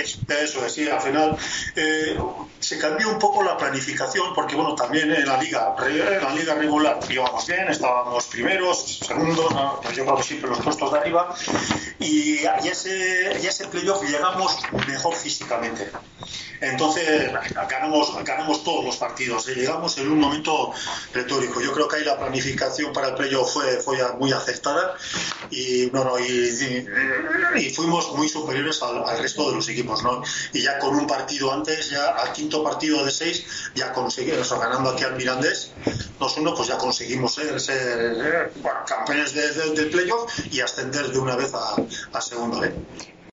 Eso es, sí, al final eh, se cambió un poco la planificación porque, bueno, también en la liga, en la liga regular íbamos bien, estábamos primeros, segundos, pues yo creo que siempre los puestos de arriba y, y ese, y ese playoff llegamos mejor físicamente. Entonces, ganamos, ganamos todos los partidos. y Llegamos en un momento retórico. Yo creo que ahí la planificación para el playoff fue, fue muy aceptada y, no, no, y, y, fuimos muy superiores al, resto de los equipos. ¿no? Y ya con un partido antes, ya al quinto partido de seis, ya conseguimos, ganando aquí al Mirandés 2-1, pues ya conseguimos ser, ser campeones del playoff y ascender de una vez a, a segunda.